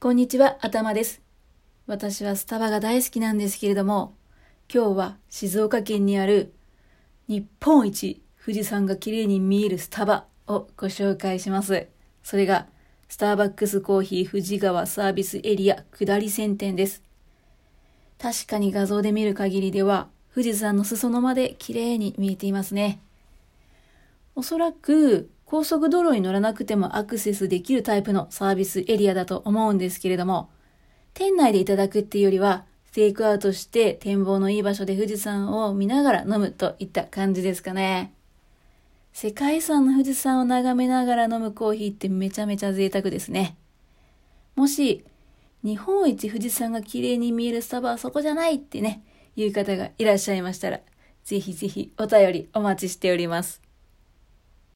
こんにちは、頭です。私はスタバが大好きなんですけれども、今日は静岡県にある日本一富士山が綺麗に見えるスタバをご紹介します。それが、スターバックスコーヒー富士川サービスエリア下り線店です。確かに画像で見る限りでは、富士山の裾野まで綺麗に見えていますね。おそらく、高速道路に乗らなくてもアクセスできるタイプのサービスエリアだと思うんですけれども、店内でいただくっていうよりは、テイクアウトして展望のいい場所で富士山を見ながら飲むといった感じですかね。世界遺産の富士山を眺めながら飲むコーヒーってめちゃめちゃ贅沢ですね。もし、日本一富士山が綺麗に見えるスタバはそこじゃないってね、いう方がいらっしゃいましたら、ぜひぜひお便りお待ちしております。